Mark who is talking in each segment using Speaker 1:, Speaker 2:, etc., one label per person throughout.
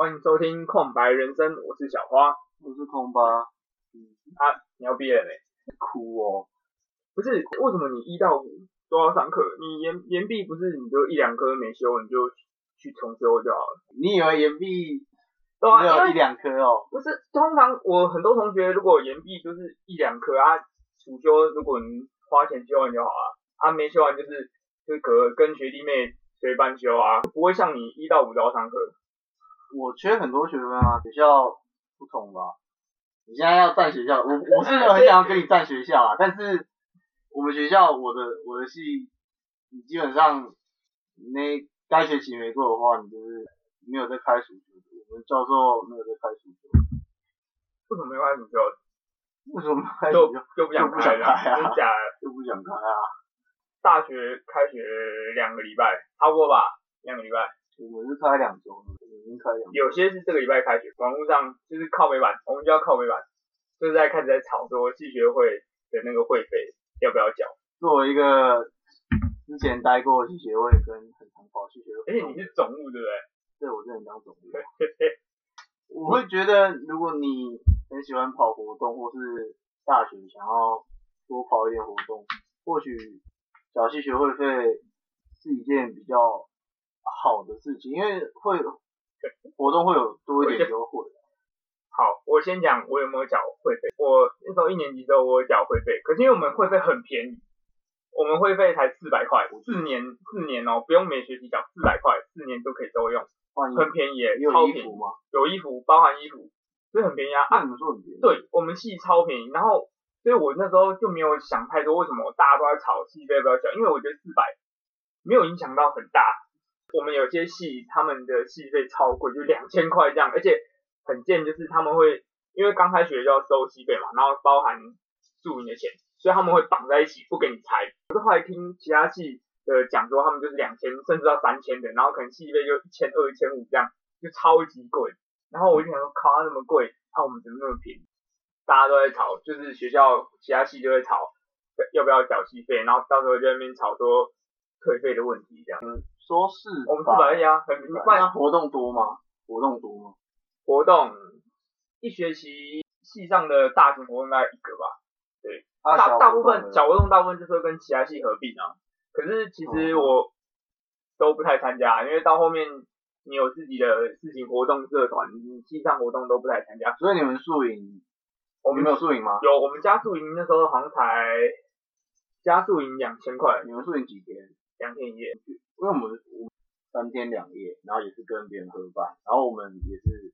Speaker 1: 欢迎收听空白人生，我是小花。
Speaker 2: 我是空吧，
Speaker 1: 啊，你要毕业了没？
Speaker 2: 哭哦。
Speaker 1: 不是，为什么你一到五都要上课？你延延毕不是你就一两科没修，你就去重修就好了？
Speaker 2: 你以为延毕
Speaker 1: 对啊，
Speaker 2: 只有一两科哦？
Speaker 1: 不是通常我很多同学如果延毕就是一两科啊，主修如果你花钱修完就好了，啊没修完就是就是隔跟学弟妹随班修啊，不会像你一到五都要上课。
Speaker 2: 我缺很多学分啊，学校不同吧？你现在要占学校，我我是很想要跟你占学校啊，但是我们学校我的我的系，你基本上那该学期没过的话，你就是没有在开暑修，我们教授没有在开暑修，
Speaker 1: 为什么没开始修？
Speaker 2: 为什么开
Speaker 1: 就
Speaker 2: 暑
Speaker 1: 就不想
Speaker 2: 不想，开啊
Speaker 1: 真假的？
Speaker 2: 就不想开啊？
Speaker 1: 大学开学两个礼拜，差不多吧，两个礼拜。
Speaker 2: 我们是开两周，
Speaker 1: 有些是这个礼拜开学，网络上就是靠美版，我们就要靠美版，就是在开始在吵说系学会的那个会费要不要缴。
Speaker 2: 作为一个之前待过系学会跟很常跑系学会，
Speaker 1: 而 且你是总务对不对？
Speaker 2: 对我之前当总务，我会觉得如果你很喜欢跑活动，或是大学想要多跑一点活动，或许缴系学会费是一件比较好的事情，因为会 活动会有多一点优惠。
Speaker 1: 好，我先讲我有没有缴会费。我那时候一年级的时候我有缴会费，可是因为我们会费很便宜，我们会费才四百块，四年四年哦，不用每学期缴，四百块，四年都可以都用，很便宜
Speaker 2: 有
Speaker 1: 超便宜
Speaker 2: 衣服，吗？
Speaker 1: 有衣服包含衣服，所以很便宜啊。啊
Speaker 2: 那你们说很便宜？
Speaker 1: 对我们系超便宜，然后所以我那时候就没有想太多，为什么大家都在吵系费要不要缴？因为我觉得四百没有影响到很大。我们有些系他们的戏费超贵，就两千块这样，而且很贱，就是他们会因为刚开学就要收戏费嘛，然后包含宿营的钱，所以他们会绑在一起不给你拆。可是后来听其他系的讲说，他们就是两千甚至到三千的，然后可能戏费就一千二、一千五这样，就超级贵。然后我就想说，靠，它那么贵，那、我们怎么那么便宜？大家都在吵，就是学校其他系就会吵要不要缴戏费，然后到时候就在那边吵说退费的问题这样。
Speaker 2: 说是
Speaker 1: 我们四
Speaker 2: 吧
Speaker 1: 百而已啊，很一
Speaker 2: 那
Speaker 1: 般
Speaker 2: 活动多吗？活动多吗？
Speaker 1: 活动一学期系上的大型活动大概一个吧，
Speaker 2: 啊
Speaker 1: 大大部分小活动大部分就是会跟其他系合并啊。可是其实
Speaker 2: 哦
Speaker 1: 我都不太参加，因为到后面你有自己的事情活动社团，你系上活动都不太参加。
Speaker 2: 所以你们宿营，
Speaker 1: 我们
Speaker 2: 你们有宿营吗？
Speaker 1: 有我们加宿营那时候好像才加宿营两千块，
Speaker 2: 你们宿营几天？
Speaker 1: 两天一夜。
Speaker 2: 因为我们我们三天两夜，然后也是跟别人合办，然后我们也是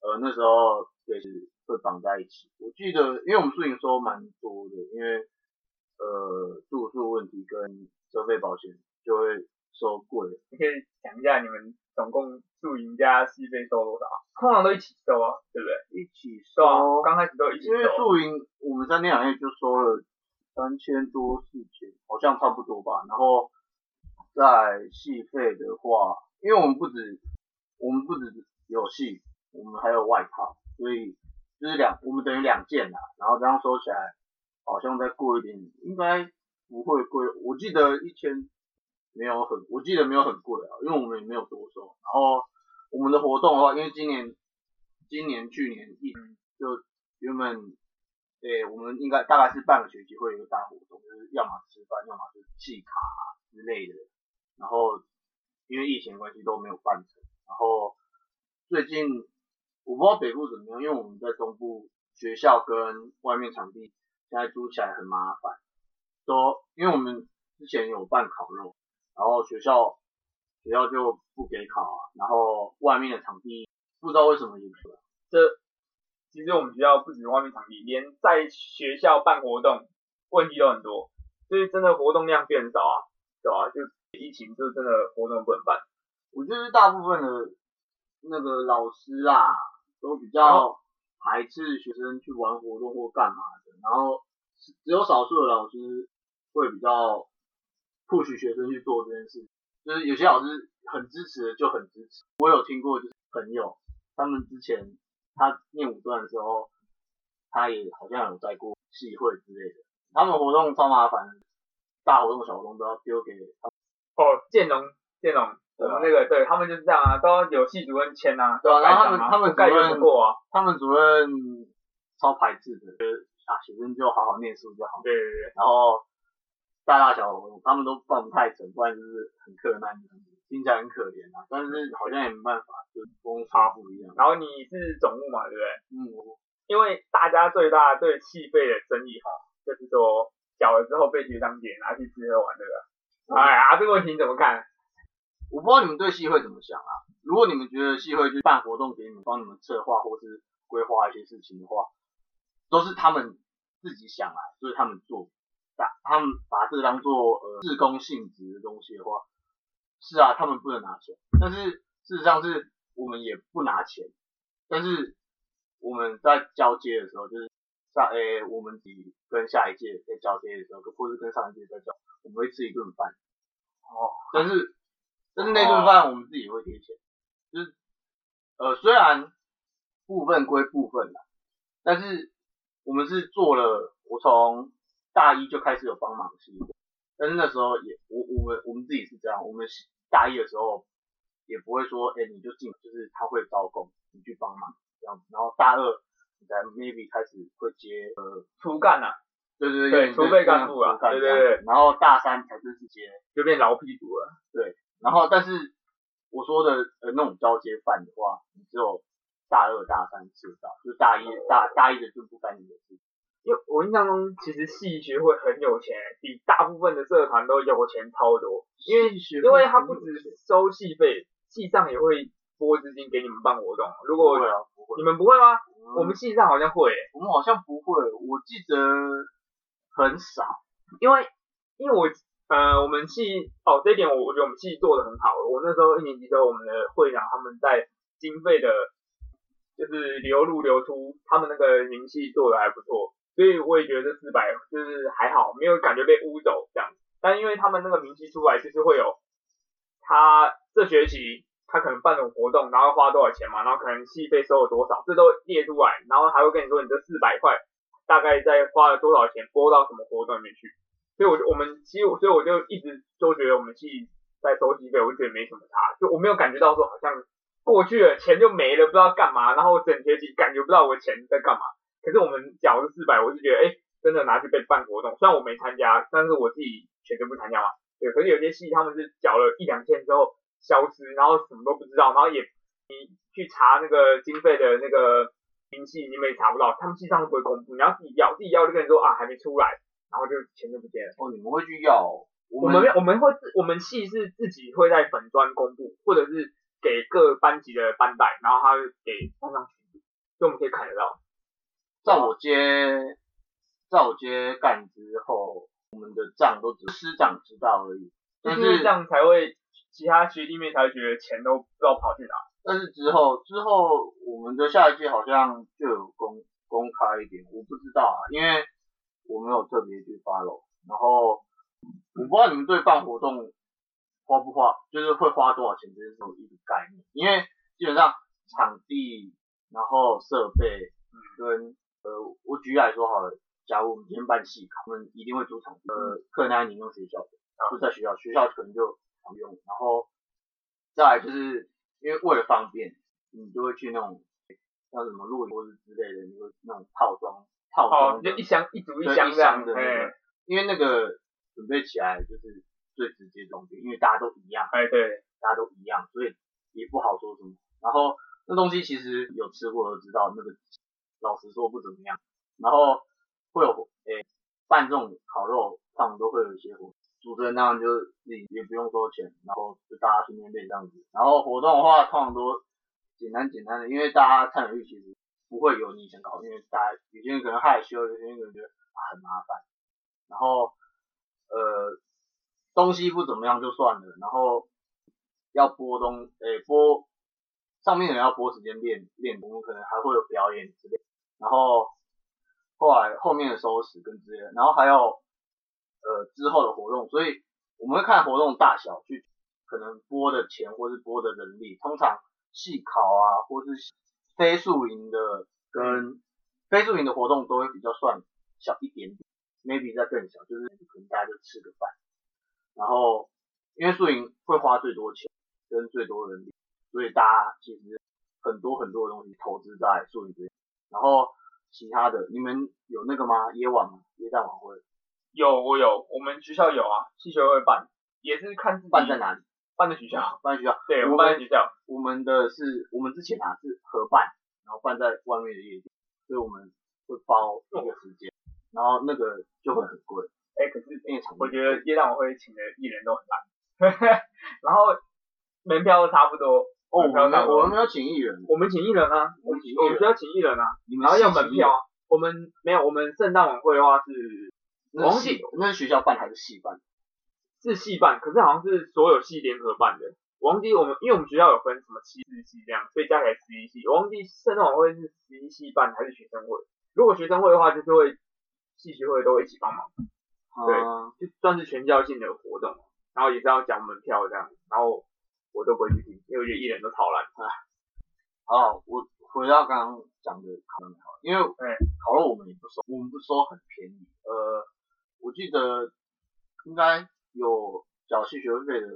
Speaker 2: 呃那时候也是会绑在一起。我记得，因为我们宿营收蛮多的，因为呃住宿问题跟车费保险就会收贵。
Speaker 1: 你可以讲一下你们总共宿营加戏费收多少啊？通常都一起收啊，对不对？
Speaker 2: 一起收
Speaker 1: 刚开始都一起
Speaker 2: 因为。宿营我们三天两夜就收了三千多四千，好像差不多吧。然后在戏费的话，因为我们不止我们不止有戏，我们还有外套，所以就是两我们等于两件啦。然后这样收起来，好像再贵一点，应该不会贵。我记得一千没有很，我记得没有很贵啊，因为我们也没有多收。然后我们的活动的话，因为今年今年去年一就原本，诶、我们应该大概是半个学期会有一个大活动，就是要么吃饭，要么就是戏卡之类的。然后因为疫情关系都没有办成。然后最近我不知道北部怎么样，因为我们在东部学校跟外面场地现在租起来很麻烦，都因为我们之前有办烤肉，然后学校学校就不给烤啊，然后外面的场地不知道为什么也不给。
Speaker 1: 这其实我们学校不止外面场地，连在学校办活动问题都很多，所以真的活动量变少啊，对吧、就疫情就真的活动不能办。
Speaker 2: 我觉得大部分的那个老师啊，都比较排斥学生去玩活动或干嘛的，然后只有少数的老师会比较 push 学生去做这件事，就是有些老师很支持的就很支持。我有听过就是朋友，他们之前他念五段的时候，他也好像有在过系会之类的，他们活动超麻烦，大活动小活动都要丢给
Speaker 1: 哦，建龙，建龙，我们那个对他们就是这样啊，都有系主任签啊，
Speaker 2: 对啊，然后他们他们主任
Speaker 1: 不过啊，
Speaker 2: 他们主任超排斥的，就是啊学生就好好念书就好，
Speaker 1: 对对对，
Speaker 2: 然后大大小小他们都办不太成，不然就是很困难这样子，听起来很可怜啊，但是好像也没办法，就是风俗不一样。
Speaker 1: 然后你是总务嘛，对不对？
Speaker 2: 嗯，
Speaker 1: 因为大家最大对气费的争议哈，就是说缴了之后被学长姐拿去吃喝玩乐了。哎呀，这个问题你怎么看？
Speaker 2: 我不知道你们对系会怎么想啊？如果你们觉得系会去办活动给你们，帮你们策划或是规划一些事情的话，都是他们自己想啊，所以他们做，把他们把这当做呃自工性质的东西的话，是啊，他们不能拿钱，但是事实上是我们也不拿钱，但是我们在交接的时候，就是上诶、我们自己跟下一届在交接的时候，或是跟上一届在交，我们会吃一顿饭。
Speaker 1: 哦，
Speaker 2: 但是 但是那顿饭我们自己会贴钱，就是呃虽然部分归部分啦，但是我们是做了，我从大一就开始有帮忙系会，但是那时候也我我们我们自己是这样，我们大一的时候也不会说，哎、你就进，就是他会招工，你去帮忙这样子，然后大二你才 maybe 开始会接呃，
Speaker 1: 初干呐，
Speaker 2: 对对
Speaker 1: 对储备干部啊
Speaker 2: 对
Speaker 1: 对对对，
Speaker 2: 然后大三才正式接。
Speaker 1: 就变老屁股了。
Speaker 2: 对然后，但是我说的呃那种交接犯的话，你只有大二、大三吃得到，就大一、大大一的就不干你的事。
Speaker 1: 因为我印象中，其实戏学会很有钱，比大部分的社团都有钱超多。因为因为他不止收戏费，系上也会拨资金给你们办活动。如果。你们不会吗？
Speaker 2: 嗯
Speaker 1: 我们系上好像会、
Speaker 2: 我们好像不会，我记得很少。
Speaker 1: 因为因为我呃我们系哦这一点我我觉得我们系做的很好。我那时候一年级的时候，我们的会长他们在经费的，就是流入流出，他们那个明细做的还不错，所以我也觉得这四百就是还好，没有感觉被污走这样。但因为他们那个明细出来，就是会有他这学期他可能办种活动，然后花多少钱嘛，然后可能系费收了多少，这都列出来，然后还会跟你说你这四百块大概在花了多少钱拨到什么活动里面去。所以我就我们其实所以我就一直都觉得我们系在收集费，我就觉得没什么差，就我没有感觉到说好像过去了钱就没了，不知道干嘛，然后整学期感觉不到我钱在干嘛。可是我们缴了四百，我就觉得哎、真的拿去被办活动，虽然我没参加，但是我自己选择不参加嘛。对，可是有些戏他们是缴了一两千之后消失，然后什么都不知道，然后也你去查那个经费的那个明细，你们也查不到，他们系上都不会公布，你要自己要，自己要就跟你说啊还没出来，然后就钱就不见了。
Speaker 2: 哦，你们会去要哦？我
Speaker 1: 我们我们会自我们系是自己会在粉专公布，或者是给各班级的班代，然后他会给班上群组，所以我们可以看得到。
Speaker 2: 在我接在我接干之后，我们的账都只师长知道而已。
Speaker 1: 就是这样才会，其他学弟妹才会觉得钱都不知道跑去哪。
Speaker 2: 但是之后之后我们的下一届好像就有公公开一点，我不知道啊，因为我没有特别去 follow。然后我不知道你们对办活动花不花，就是会花多少钱这件事有一个概念，因为基本上场地，然后设备，跟呃，我举例来说好了，假如我们今天办戏考，我们一定会租场地，呃，客人要引用学校的，就在学校，学校可能就常用，然后再来就是因为为了方便，你就会去那种像什么露营或是之类的，你会那种套装套装
Speaker 1: 哦，就一箱一组
Speaker 2: 一
Speaker 1: 箱这样
Speaker 2: 箱的那
Speaker 1: 哎
Speaker 2: 个，因为那个准备起来就是最直接的东西，因为大家都一样，
Speaker 1: 哎对，
Speaker 2: 大家都一样，所以也不好说什么。然后那东西其实有吃过都知道，那个老实说不怎么样。然后会有诶、办这种烤肉，他们都会有一些活，主持人当然就是自己也不用收钱，然后就大家顺便练这样子。然后活动的话，通常都简单简单的，因为大家参与率其实不会有你以前高，因为大家有些人可能害羞，有些人可能觉得很麻烦。然后呃东西不怎么样就算了，然后要播东诶、播上面人要播时间练练，我们可能还会有表演之类，然后后来后面的收拾跟之类，然后还有呃之后的活动，所以我们会看活动大小去可能播的钱或是播的人力，通常细考啊或是非宿营的跟非宿营的活动都会比较算小一点点，maybe 再更小，就是可能大家就吃个饭，然后因为宿营会花最多钱，跟最多人力，所以大家其实很多很多的东西投资在摄影这边。然后其他的，你们有那个吗？夜晚吗？夜战晚会
Speaker 1: 有我有，我们学校有啊，系学会办，也是看自己
Speaker 2: 办在哪里？
Speaker 1: 办在学校，
Speaker 2: 办在学校。
Speaker 1: 对，
Speaker 2: 我
Speaker 1: 们办在学校，
Speaker 2: 我们的是，我们之前啊是合办，然后办在外面的夜店，所以我们会包一个时间，然后那个就会很贵，
Speaker 1: 哎、可是
Speaker 2: 因为场
Speaker 1: 我觉得夜晚会请的艺人都很烂，然后门票都差不多。
Speaker 2: 哦，我们没有我们没有请艺人，
Speaker 1: 我们请艺人啊，
Speaker 2: 我们请艺人
Speaker 1: 我们学校请艺人啊，
Speaker 2: 你们
Speaker 1: 然后要门票啊。我们没有，我们圣诞晚会的话是
Speaker 2: 那是
Speaker 1: 我忘记
Speaker 2: 系那是学校办还是系办？
Speaker 1: 是系办，可是好像是所有系联合办的。我忘记我们，因为我们学校有分什么七四系这样，所以加起来十一系。我忘记圣诞晚会是十一系办还是学生会。如果学生会的话，就是会系学会都会一起帮忙，对
Speaker 2: 啊，
Speaker 1: 就算是全校性的活动，然后也是要缴门票这样，然后我都不会去听，因为我觉得艺人都超烂。
Speaker 2: 好，我回到刚刚讲的烤肉好，因为
Speaker 1: 哎
Speaker 2: 烤肉我们也不收，我们不收很便宜，呃，我记得应该有缴系学费的，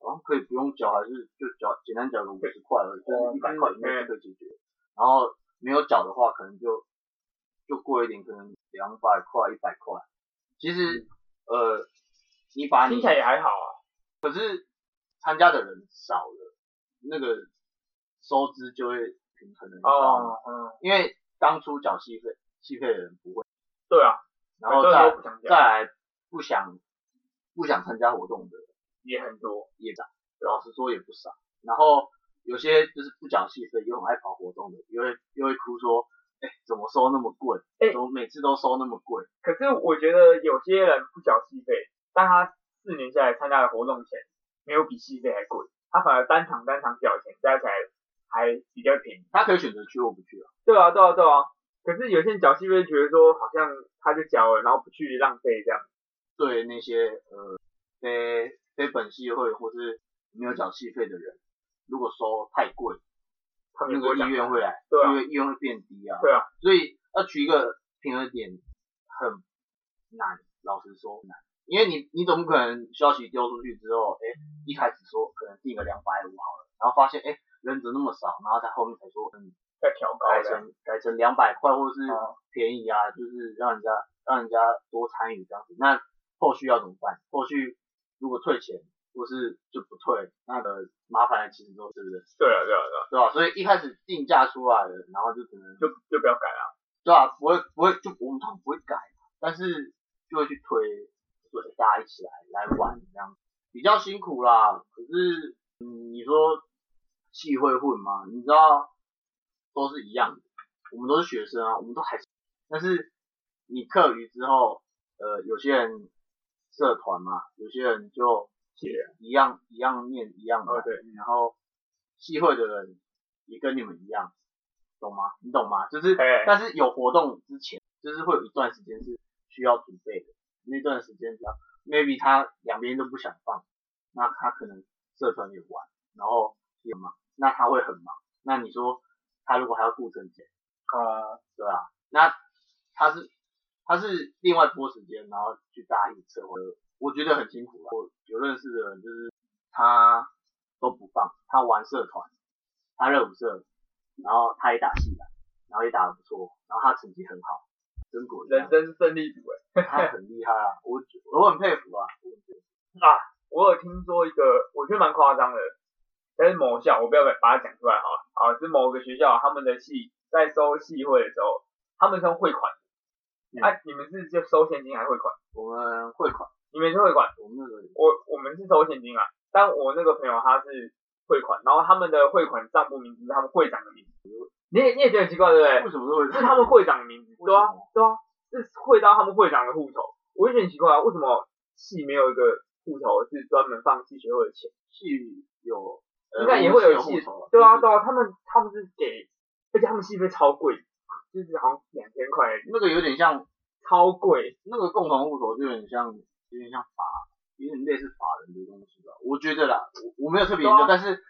Speaker 2: 好像可以不用缴，还是就缴简单缴个五十块而已，就是一百块以内就可以解决。然后没有缴的话，可能就就贵一点，可能两百块、一百块。其实呃，你把你
Speaker 1: 听起来也还好啊。
Speaker 2: 可是参加的人少了，那个收支就会平衡的高。
Speaker 1: 哦，嗯，
Speaker 2: 因为当初缴戏费，戏费的人不会，
Speaker 1: 对啊，
Speaker 2: 然后再再来不想不想参加活动的
Speaker 1: 也很多。
Speaker 2: 也长，老实说也不少。然后有些就是不缴戏费又很爱跑活动的，又会又会哭说，哎、怎么收那么贵？
Speaker 1: 哎
Speaker 2: 怎么每次都收那么贵？
Speaker 1: 可是我觉得有些人不缴戏费，但他四年下来参加的活动钱没有比戏费还贵，他反而单场单场缴钱加起来还比较便宜。
Speaker 2: 他可以选择去或不去啊。
Speaker 1: 对啊，对啊，对啊。可是有些人缴戏费觉得说好像他就缴了，然后不去浪费这样。
Speaker 2: 对那些呃非非本系会或是没有缴戏费的人，如果收太贵，
Speaker 1: 他们也
Speaker 2: 那个意愿会来，
Speaker 1: 对啊
Speaker 2: 因为意愿会变低啊。
Speaker 1: 对啊，
Speaker 2: 所以要取一个平衡点很难，老实说难，因为你你总不可能消息丢出去之后，哎，一开始说可能定个两百五好了，然后发现哎人怎么那么少，然后在后面才说嗯
Speaker 1: 在调高
Speaker 2: 改。成改成两百块或者是
Speaker 1: 哦
Speaker 2: 便宜啊，就是让人家让人家多参与这样子，那后续要怎么办？后续如果退钱或是就不退，那个麻烦的其实都是不是？
Speaker 1: 对啊，对啊，对啊，
Speaker 2: 对吧？所以一开始定价出来了，然后就只能
Speaker 1: 就就不要改了。
Speaker 2: 对啊，不会不会，就我们通常不会改，但是就会去推，对，大家一起来来玩这样，比较辛苦啦。可是，嗯，你说气会混吗？你知道都是一样的，我们都是学生啊，我们都还是，但是你课余之后，呃，有些人社团嘛，有些人就一样一样念一样的，
Speaker 1: 哦对，
Speaker 2: 然后系会的人也跟你们一样，懂吗？你懂吗？就是
Speaker 1: 哎，
Speaker 2: 但是有活动之前，就是会有一段时间是需要准备的。那段时间只要 maybe 他两边都不想放，那他可能社团也玩，然后也忙，那他会很忙。那你说他如果还要顾成绩，
Speaker 1: 哦，
Speaker 2: 对啊，那他是他是另外拨时间，然后去搭一车，我我觉得很辛苦啊。我有认识的人就是他都不放，他玩社团，他热舞社，然后他也打戏啦，然后也打得不错，然后他成绩很好，真果
Speaker 1: 人生胜利组哎。
Speaker 2: 他很厉害啊，我我很佩服啊，我很佩服
Speaker 1: 我有听说一个，我觉得蛮夸张的，但是某校，我不要把它讲出来好了。啊，是某个学校，他们的系在收系会的时候，他们是用汇款哎。你们是就收现金还是汇款？
Speaker 2: 我们汇款，
Speaker 1: 你们是汇款，
Speaker 2: 我们那个
Speaker 1: 我我们是收现金啊。但我那个朋友他是汇款，然后他们的汇款账簿名字是他们会长的名字。你也你也觉得很奇怪对不对？
Speaker 2: 为什么都会
Speaker 1: 是他们会长的名字，对啊对啊，是汇到他们会长的户头。我就觉得很奇怪啊，为什么系没有一个户头是专门放系学会的钱？
Speaker 2: 系有，呃
Speaker 1: 应该也会有系
Speaker 2: 系户头，
Speaker 1: 对啊，对啊，他们他们是给，而且他们戏费超贵，就是好像两千块，
Speaker 2: 那个有点像
Speaker 1: 超贵。
Speaker 2: 那个共同户头就有点像，有点像法，有点类似法人的东西吧。我觉得啦，我我没有特别研究，
Speaker 1: 啊
Speaker 2: 但是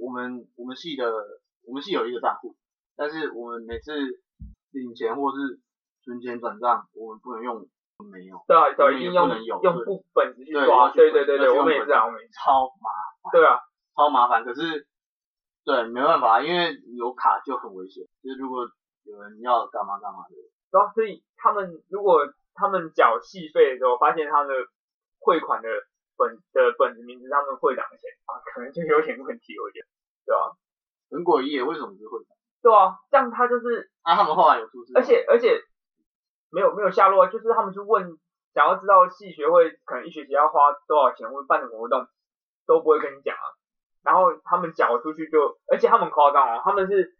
Speaker 2: 我们我们系的我们系有一个账户，但是我们每次领钱或是存钱转账，我们不能用没有，
Speaker 1: 对啊，对一定用
Speaker 2: 不能有对
Speaker 1: 用副本子去刷，对对对对，我们也是啊，我们也。
Speaker 2: 超麻烦
Speaker 1: 对啊，
Speaker 2: 超超麻烦。可是，对，没办法，因为有卡就很危险。就是如果有人要干嘛干嘛的，
Speaker 1: 然后所以他们如果他们缴戏费的时候，发现他的汇款的本的本子名字他们会长的钱啊，可能就有点问题，我觉得，对吧？
Speaker 2: 很诡异，为什么是会长？
Speaker 1: 对啊，这样他就是，
Speaker 2: 啊，他们后来有出事，
Speaker 1: 而且而且没有没有下落啊，就是他们去问，想要知道戏学会可能一学期要花多少钱或者办什么活动，都不会跟你讲啊。然后他们缴出去就，而且他们夸张哦，他们是，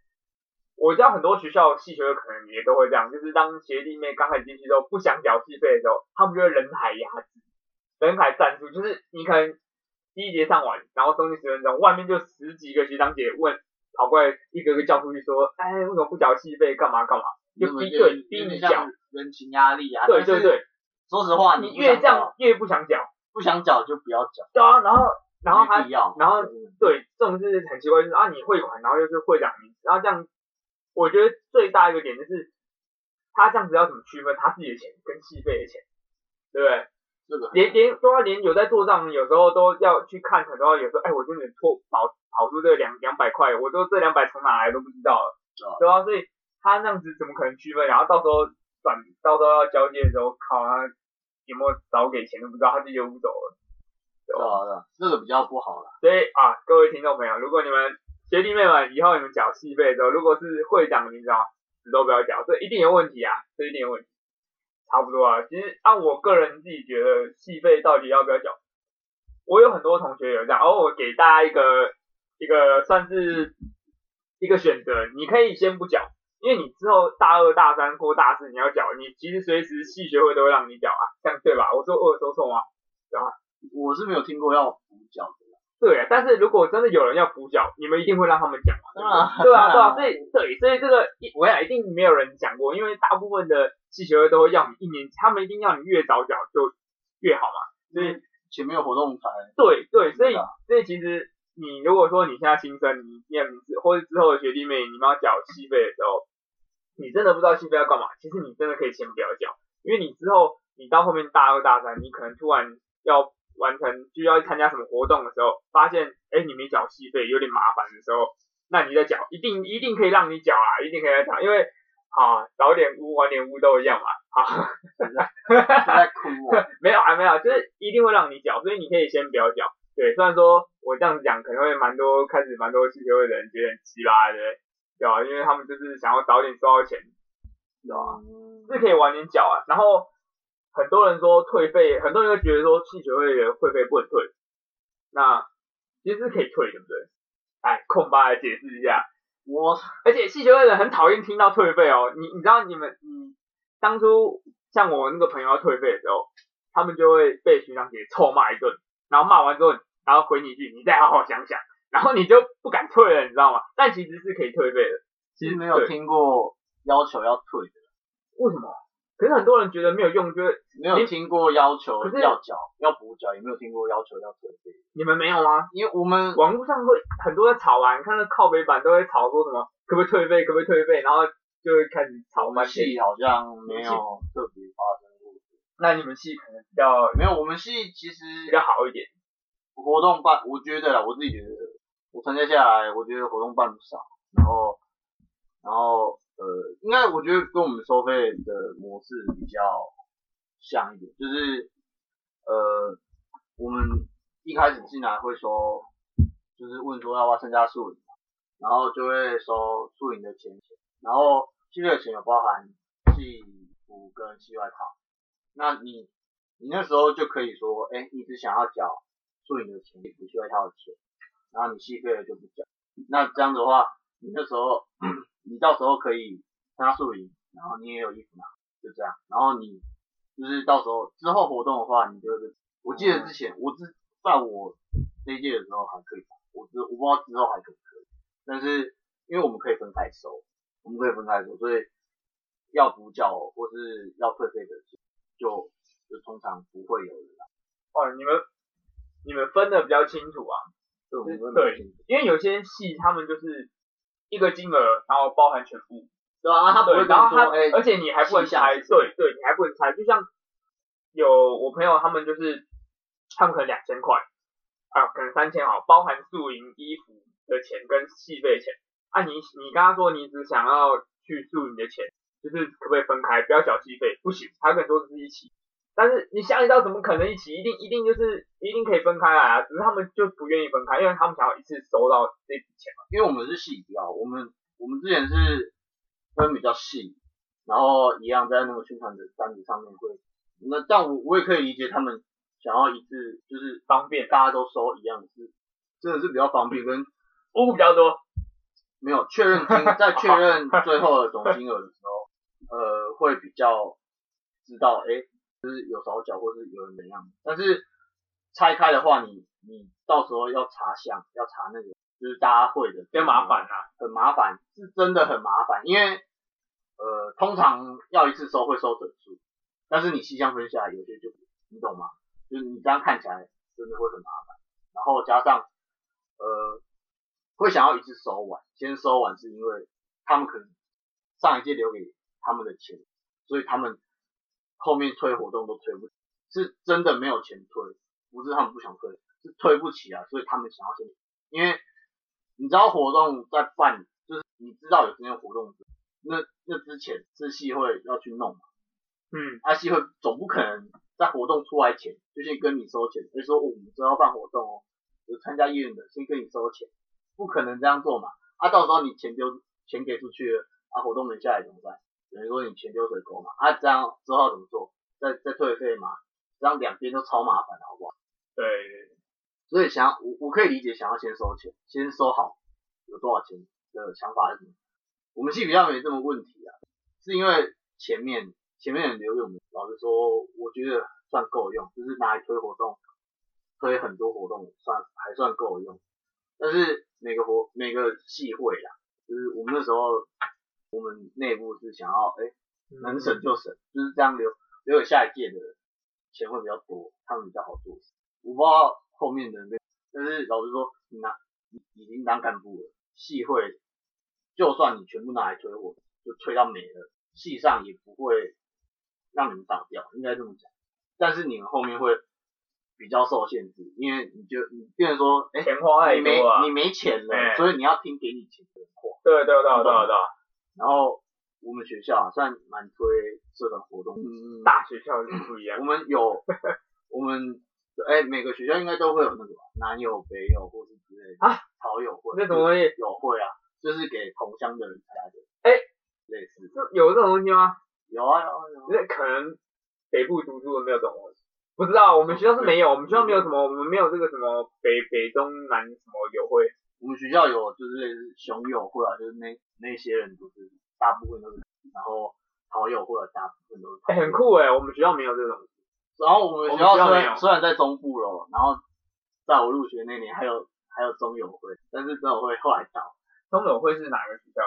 Speaker 1: 我知道很多学校系学会可能也都会这样，就是当学弟妹刚开始进去之后不想缴戏费的时候，他们就会人海压制，人海战术，就是你可能第一节上完，然后中间十分钟，外面就十几个学长姐问，跑过来一个个叫出去说，哎，为什么不缴戏费，干嘛干嘛，就逼对逼你缴，
Speaker 2: 人情压力啊。
Speaker 1: 对对对，
Speaker 2: 说实话，
Speaker 1: 你越这样越不想缴，
Speaker 2: 不想缴就不要缴，
Speaker 1: 对啊，然后然后他然后对，这种是很奇怪，就是啊你汇款，然后又是会长然后这样，我觉得最大一个点就是，他这样子要怎么区分他自己的钱跟戏费的钱，对不对？
Speaker 2: 这个
Speaker 1: 连连都要连有在做账，有时候都要去看，很多有时候哎，我真的错跑跑出这两两百块，我都这两百从哪来都不知道了，
Speaker 2: 对啊
Speaker 1: 所以他那样子怎么可能区分？然后到时候转到时候要交接的时候，靠他有没有早给钱都不知道，他自己就不走了，对吧？
Speaker 2: 对啊对啊，这个比较不好了。
Speaker 1: 所以啊，各位听众朋友，如果你们学弟妹们以后你们缴戏费的时候，如果是会长的名字啊，死都不要缴，这一定有问题啊，这一定有问题。差不多啊，其实按我个人自己觉得，戏费到底要不要缴，我有很多同学有这样，而、我给大家一个一个算是一个选择，你可以先不缴，因为你之后大二、大三或大四你要缴，你其实随时系学会都会让你缴啊，这样对吧？我说我有说错吗？
Speaker 2: 我是没有听过要补缴的，
Speaker 1: 对，啊但是如果真的有人要补缴，你们一定会让他们讲嘛？对啊，对啊，所以对，所以这个一我想一定没有人讲过，因为大部分的系学会都会要你一年，他们一定要你越早缴就越好嘛。所以
Speaker 2: 前面有活动才
Speaker 1: 对对，所以所以其实你如果说你现在新生，你念名字或者之后的学弟妹，你们要缴戏费的时候，你真的不知道戏费要干嘛，其实你真的可以先不要缴，因为你之后你到后面大二大三，你可能突然要完成就要参加什么活动的时候，发现哎你没缴戏费有点麻烦的时候，那你再缴，一定一定可以让你缴啊，一定可以缴，因为啊早点污晚点污都一样嘛，啊。
Speaker 2: 是在哭哦。
Speaker 1: 没有啊，没有，就是一定会让你缴，所以你可以先不要缴。对，虽然说我这样子讲，可能会蛮多开始蛮多汽车会的人觉得很奇葩的，对吧？因为他们就是想要早点收到钱，对吧？是可以晚点缴啊。然后很多人说退费，很多人会觉得说汽学会员会费不能退，那其实是可以退，对不对？哎，空巴来解释一下。
Speaker 2: 我
Speaker 1: 而且系学会的人很讨厌听到退费哦，你你知道你们你当初像我那个朋友要退费的时候，他们就会被学长姐臭骂一顿，然后骂完之后，然后回你一句你再好好想想，然后你就不敢退了，你知道吗？但其实是可以退费的，
Speaker 2: 其实没有
Speaker 1: 对
Speaker 2: 听过要求要退的，
Speaker 1: 为什么？可是很多人觉得没有用，就是
Speaker 2: 没有听过要求要缴要补缴，也没有听过要求要退费。
Speaker 1: 你们没有吗？
Speaker 2: 因为我们
Speaker 1: 网络上会很多在吵啊，你看那靠北版都会吵说什么可不可以退费，可不可以退费，然后就会开始吵
Speaker 2: 我们
Speaker 1: 翻天。
Speaker 2: 系好像没有特别发生过。
Speaker 1: 那你们系可能比较
Speaker 2: 没有，我们系其实
Speaker 1: 比较好一点。
Speaker 2: 活动办，我觉得啦，我自己觉得，我参加下来，我觉得活动办不少，然后，然后，呃，应该我觉得跟我们收费的模式比较像一点，就是，呃，我们一开始进来会收，就是问说要不要参加宿营，然后就会收宿营的钱钱，然后系列的钱有包含戏服跟戏外套，那你你那时候就可以说，哎，你只想要缴宿营的钱，你不系外套的钱，然后你戏费了就不缴，那这样的话，你那时候 你到时候可以参加宿营，然后你也有衣服拿，就这样，然后你就是到时候之后活动的话，你就是，我记得之前我之在我这一届的时候还可以，我知我不知道之后还可不可以，但是因为我们可以分开收，我们可以分开收，所以要补缴或是要退费的就就通常不会有人来，
Speaker 1: 哦，你们你们分的比较清楚啊，
Speaker 2: 对，分
Speaker 1: 对
Speaker 2: 得清楚。
Speaker 1: 因为有些戏他们就是一个金额，然后包含全部，
Speaker 2: 对啊，他不会
Speaker 1: 对，然后他而且你还不能拆，
Speaker 2: 细项是
Speaker 1: 对对，你还不能猜，就像有我朋友他们就是他们可能两千块，啊，可能三千好，包含宿营衣服的钱跟戏费钱。啊，你你刚刚说你只想要去宿营的钱，就是可不可以分开，不要缴戏费？不行，他跟你说是一起。但是你想一道怎么可能一起？一定一定就是一定可以分开来啊！只是他们就不愿意分开，因为他们想要一次收到这笔钱嘛。
Speaker 2: 因为我们是细标，我们我们之前是分比较细，然后一样在那个宣传的单子上面会，那但我我也可以理解他们想要一次就是
Speaker 1: 方便，
Speaker 2: 大家都收一样是，真的是比较方便，跟
Speaker 1: 屋比较多，
Speaker 2: 没有确认金在确认最后的总金额的时候，呃，会比较知道哎。就是有少缴或是有人怎样，但是拆开的话，你你到时候要查项，要查那个，就是大家会的，
Speaker 1: 比较麻烦啊，
Speaker 2: 很麻烦，是真的很麻烦，因为呃，通常要一次收会收整数，但是你细项分下来，有些就你懂吗？就是你这样看起来真的会很麻烦，然后加上呃，会想要一次收完，先收完是因为他们可能上一届留给他们的钱，所以他们。后面推活动都推不，是真的没有钱推，不是他们不想推，是推不起啊，所以他们想要先，因为你知道活动在办，就是你知道有今天活动，那那之前是系会要去弄嘛，
Speaker 1: 嗯，
Speaker 2: 啊系会总不可能在活动出来前就先跟你收钱，就说我们都要办活动哦，有参加意愿的先跟你收钱，不可能这样做嘛，啊到时候你钱丢钱给出去了，啊活动没下来怎么办？等于说你钱丢水沟嘛，啊这样之后怎么做？再再退费嘛？这样两边都超麻烦，好不好？
Speaker 1: 对，
Speaker 2: 所以想我我可以理解想要先收钱，先收好有多少钱的想法是什么？我们系比较没这么问题啊，是因为前面前面的留用，老实说我觉得算够用，就是拿来推活动，推很多活动算还算够用。但是每个活每个系会啦，就是我们那时候。我们内部是想要，哎，能省就省，就是这样留留给下一届的钱会比较多，他们比较好做事。我不知道后面的那，但是老实说，你拿已经当干部了，系会就算你全部拿来推我，就推到没了，系上也不会让你们倒掉，应该这么讲。但是你们后面会比较受限制，因为你就你变成说，哎，
Speaker 1: 钱花太
Speaker 2: 多你没钱了，所以你要听给你钱的话。
Speaker 1: 对对对对对。
Speaker 2: 然后我们学校啊算蛮推社团活动，
Speaker 1: 大学校就不一样。
Speaker 2: 我们有，我们哎每个学校应该都会有那个吧南友北友或是之类的啊，草友会。
Speaker 1: 那什么东西？
Speaker 2: 有会啊，就是给同乡的人参加的。
Speaker 1: 哎，
Speaker 2: 类似这。
Speaker 1: 有这种东西吗？
Speaker 2: 有啊有啊有。
Speaker 1: 那可能北部读书的没有这种东西，不知道。我们学校是没有，我们学校没有什么，我们没有这个什么北北中南什么友会。
Speaker 2: 我们学校有就是类似熊友会啊，就是那那些人都是大部分都是，然后好友或者大部分都是。
Speaker 1: 哎，很酷哎，我们学校没有这种。
Speaker 2: 然后我们学校虽然虽然在中部咯，然后在我入学那年还有还有中友会，但是中友会后来倒。
Speaker 1: 中友会是哪个学校？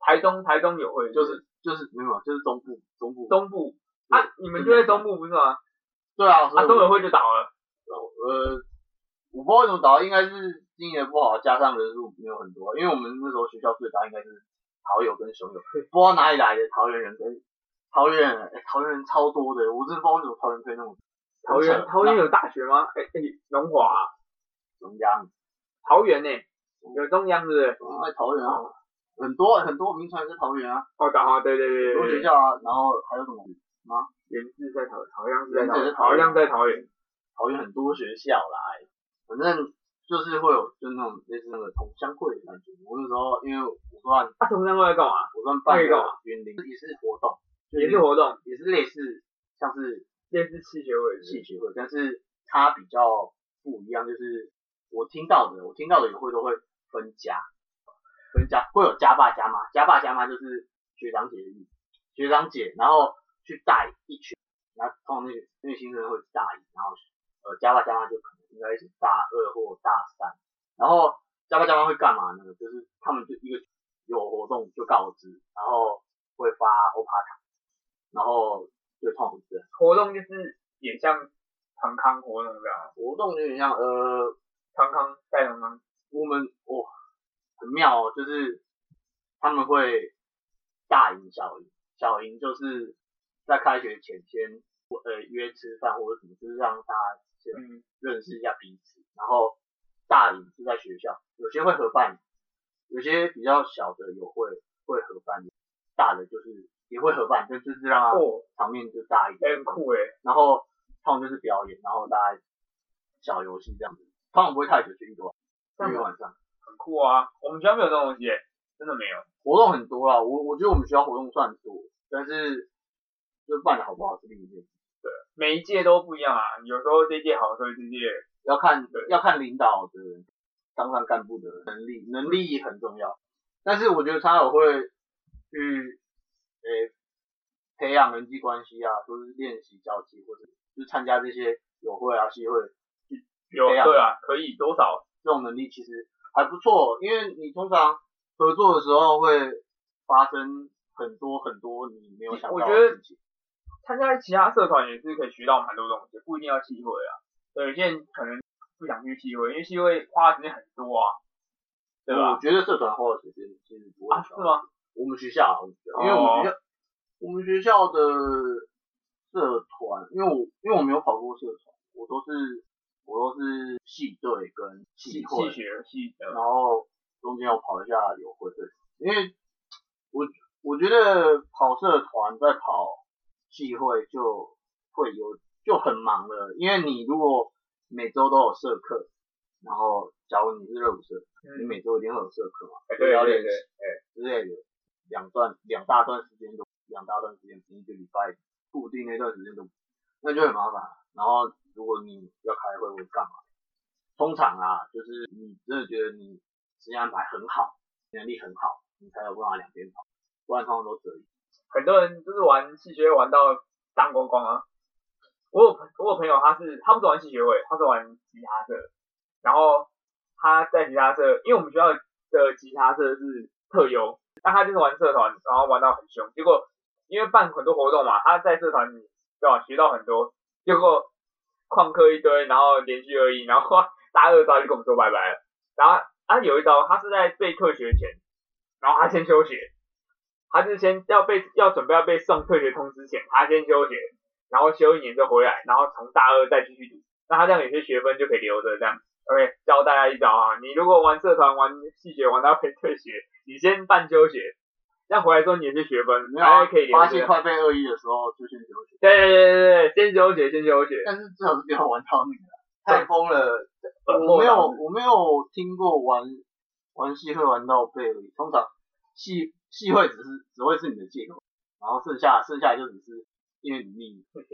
Speaker 1: 台中台中友会
Speaker 2: 就是就是没有，就是中部中部
Speaker 1: 中部啊，你们就在中部不是吗？
Speaker 2: 对啊，
Speaker 1: 啊中友会就倒了。
Speaker 2: 呃，我不知道为什么倒，应该是。经营的不好，加上人数没有很多，因为我们那时候学校最大应该是桃友跟熊友，不知道哪里来的桃园人跟桃园桃园人超多的，我真的不知道为什么桃园可以那么
Speaker 1: 桃园桃园有大学吗？哎哎，龙华
Speaker 2: 中央
Speaker 1: 桃园呢？有中央是不是？
Speaker 2: 在桃园啊，很多很多名传在桃园啊。
Speaker 1: 哦，啊，对对对，
Speaker 2: 很多学校啊，然后还有什么吗？
Speaker 1: 原是在桃，桃园是在桃，桃园在桃园，
Speaker 2: 桃园很多学校啦，反正。就是会有，就那种类似那个同乡会的感觉。我那时候因为我算，
Speaker 1: 啊同乡会在干嘛？
Speaker 2: 我算办一个园林，也是活动，
Speaker 1: 也是活动，
Speaker 2: 也是类似，像是
Speaker 1: 类似戏学会，
Speaker 2: 戏学会，但是它比较不一样，就是我听到的，我听到的有会都会分家，分家会有家爸家妈，家爸家妈就是学长姐的意思，学长姐，然后去带一群，然后通常那个那个新生会大一，然后呃家爸家妈就可能。应该是大二或大三，然后加爸加妈会干嘛呢？就是他们就一个有活动就告知，然后会发欧趴卡，然后就创这样。
Speaker 1: 活动就是也像康康活动这样，
Speaker 2: 活动有点像呃
Speaker 1: 康康带康康。
Speaker 2: 我们哇很妙哦，就是他们会大赢小赢，小赢就是在开学前先呃约吃饭或者什么，就是让大家。先
Speaker 1: 嗯，
Speaker 2: 认识一下彼此，然后大营是在学校，有些会合办，有些比较小的有会会合办，大的就是也会合办，就就是让它
Speaker 1: 哦，
Speaker 2: 场面就大一点，
Speaker 1: 哎很酷哎，
Speaker 2: 然后通常就是表演，然后大家小游戏这样子，通常不会太久，就一个晚一个晚上。
Speaker 1: 很酷啊！我们学校没有这种东西耶，真的没有。
Speaker 2: 活动很多啦，我我觉得我们学校活动算多，但是就是办的好不好是另一件事，
Speaker 1: 每一届都不一样啊，有时候这届好，所以这届
Speaker 2: 要看要看领导的当上干部的能力，能力很重要。但是我觉得他有会去诶、培养人际关系啊，或是练习交际，或者就是参加这些友会啊、系会，
Speaker 1: 有
Speaker 2: 培养
Speaker 1: 对啊，可以多少
Speaker 2: 这种能力其实还不错，因为你通常合作的时候会发生很多很多你没有想到
Speaker 1: 我觉得
Speaker 2: 的事情。
Speaker 1: 参加其他社团也是可以学到蛮多东西，不一定要系会啊。对，有些人可能不想去系会，因为系会花的时间很多啊，对吧？
Speaker 2: 我觉得社团花的时间其实不会
Speaker 1: 啊，
Speaker 2: 少
Speaker 1: 是吗？
Speaker 2: 我们学校啊，我们学校，因为我们学校，我们学校的社团，因为我因为我没有跑过社团，我都是我都是系队跟系会
Speaker 1: 系，学系的。
Speaker 2: 然后中间有跑一下友会队，因为我我觉得跑社团再跑系会就会有就很忙了，因为你如果每周都有社课，然后假如你是热舞社，你
Speaker 1: 嗯，
Speaker 2: 每周一定会有社课嘛，
Speaker 1: 哎对
Speaker 2: 要练习
Speaker 1: 对对，哎，
Speaker 2: 之类的，两段两大段时间都两大段时间，一个礼拜固定那段时间都，那就很麻烦。然后如果你要开会或干嘛，通常啊，就是你真的觉得你时间安排很好，能力很好，你才有办法两边跑，不然通常都折一。
Speaker 1: 很多人就是玩戏学玩到当光光啊。我有朋我有朋友他是他不是玩戏学会，他是玩吉他社，然后他在吉他社，因为我们学校的吉他社是特优，但他就是玩社团，然后玩到很凶，结果因为办很多活动嘛，他在社团里对吧学到很多，结果旷课一堆，然后连续而已，然后大二招就跟我们说拜拜。了，然后他有一招他是在备课学前，然后他先休学，他是先要被要准备要被送退学通知前，他先休学，然后休一年就回来，然后从大二再继续读。那他这样有些学分就可以留着，这样。OK 教大家一招啊。你如果玩社团玩系学玩到被退学，你先办休学，这样回来之后你有些学分
Speaker 2: 没有啊
Speaker 1: 还可以留
Speaker 2: 发现
Speaker 1: 着。
Speaker 2: 快被恶意的时候就先休学，
Speaker 1: 对对对对对，先休学先休学。
Speaker 2: 但是最好是不要玩到那个太疯了。我没有我没有听过玩玩戏会玩到被恶意，通常戏戏会只是只会是你的借口，然后剩下剩下就只是因为你腻，或是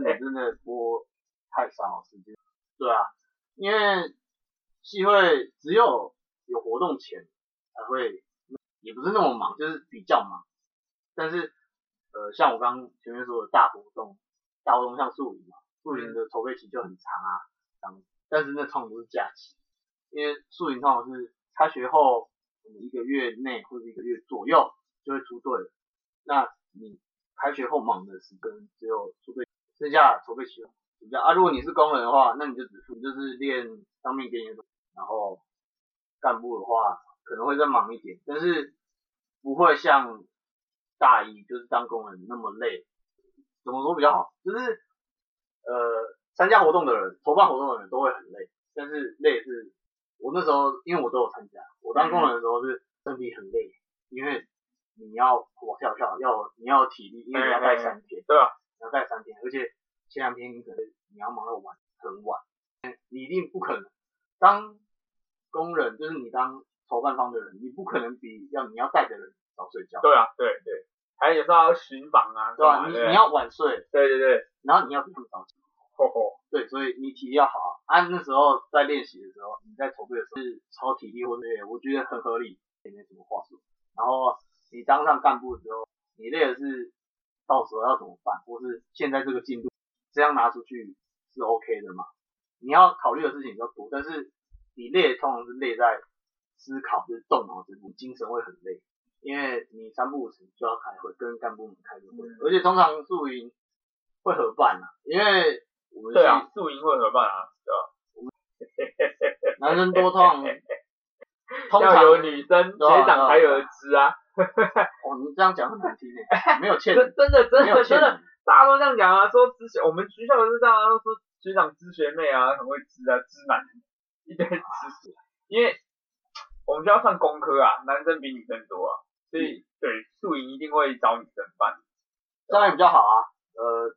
Speaker 2: 你真的播太少时间。对啊，因为戏会只有有活动前才会，也不是那么忙，就是比较忙。但是呃，像我刚前面说的大活动，大活动像宿营嘛，宿营的筹备期就很长啊，长，但是那通常都是假期，因为宿营通常是开学后可能一个月内或者一个月左右就会出队，那你开学后忙的时间只有出队，剩下筹备期了啊，如果你是工人的话，那你就只负就是练当面给你的，然后干部的话可能会再忙一点，但是不会像大一就是当工人那么累。怎么说比较好？就是呃，参加活动的人、筹办活动的人都会很累，但是累是，我那时候因为我都有参加，我当工人的时候是身体很累，因为你要跑跳跳，要你要体力，因为你要带三天，
Speaker 1: 对啊，
Speaker 2: 你要带三天，而且前两天你可能你要忙到晚很晚，你一定不可能当工人，就是你当筹办方的人，你不可能比要你要带的人早睡觉，
Speaker 1: 对啊，对对，还有时候要巡访啊，
Speaker 2: 对吧？你你要晚睡，
Speaker 1: 对对对，
Speaker 2: 然后你要比他们早起。
Speaker 1: 吼吼，
Speaker 2: 对，所以你体力要好啊。啊，那时候在练习的时候，你在筹备的时候是超体力或者我觉得很合理，也没什么话说。然后你当上干部的时候，你累的是到时候要怎么办，或是现在这个进度这样拿出去是 OK 的嘛？你要考虑的事情比较多，但是你累通常是累在思考，就是动脑子，你精神会很累，因为你三不五时就要开会，跟干部们开个会，
Speaker 1: 嗯。
Speaker 2: 而且通常宿营会合办啊，因为我们
Speaker 1: 对啊，宿营会合办啊，对吧？
Speaker 2: 男生多痛通常
Speaker 1: 要有女生学长才有的知啊，
Speaker 2: 哦，你这样讲很难听诶，没有欠
Speaker 1: 真真的真的真的，大家都这样讲啊，说之前我们学校也是这样啊，说学长知学妹啊，很会知啊，知男一堆知识，因为我们学校上工科啊，男生比女生多啊，所以对宿营一定会找女生办，
Speaker 2: 这样也比较好啊。呃，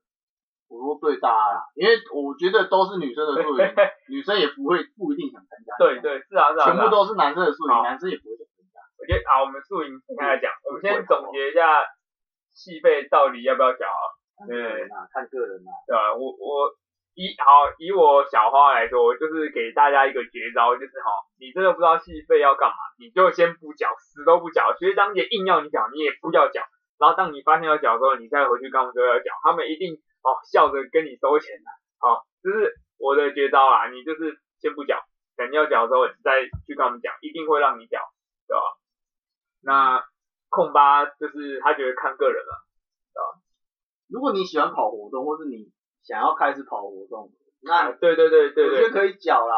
Speaker 2: 我说对大家啦，因为我觉得都是女生的宿营，女生也不会不一定想参加。
Speaker 1: 对对是啊是啊，
Speaker 2: 全部都是男生的宿营，男生也不会想参加。
Speaker 1: 我觉得啊，我们宿营现在来讲，我们先总结一下戏费到底要不要缴啊？
Speaker 2: 看个人啊，看个人啊。
Speaker 1: 对啊？我我以好以我小花来说，我就是给大家一个绝招，就是哈，你真的不知道戏费要干嘛，你就先不缴，死都不缴。学长姐硬要你缴，你也不要缴。然后当你发现要缴的时候，你再回去跟他们说要缴，他们一定哦笑着跟你收钱的。哦，这是我的绝招啊！你就是先不缴，等要缴的时候，你再去跟他们讲，一定会让你缴，对吧？那控八就是他觉得看个人了，
Speaker 2: 如果你喜欢跑活动，或是你想要开始跑活动，那
Speaker 1: 对对对对对，
Speaker 2: 我觉得可以缴啦。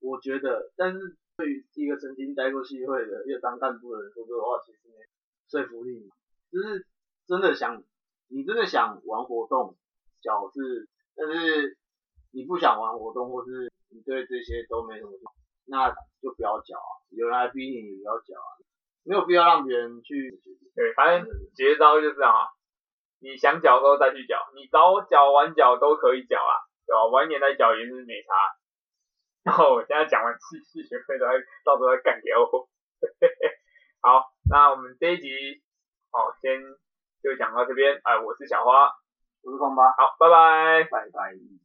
Speaker 2: 我觉得，但是对于一个曾经待过系会的又当干部的人说这个话，其实没说服力嘛。就是真的想，你真的想玩活动，缴是，但是你不想玩活动，或是你对这些都没什么，那就不要缴啊。有人来逼你，你不要缴啊，没有必要让别人去。
Speaker 1: 对，反正绝招就是这样啊。你想缴的时候再去缴，你早缴晚缴都可以缴啊，对吧？晚一点再缴也是没差。然后我现在讲完气气学会都在到时候再干给我。好，那我们这一集好先就讲到这边，哎，我是小花，
Speaker 2: 我是空八，
Speaker 1: 好，拜拜。
Speaker 2: 拜拜。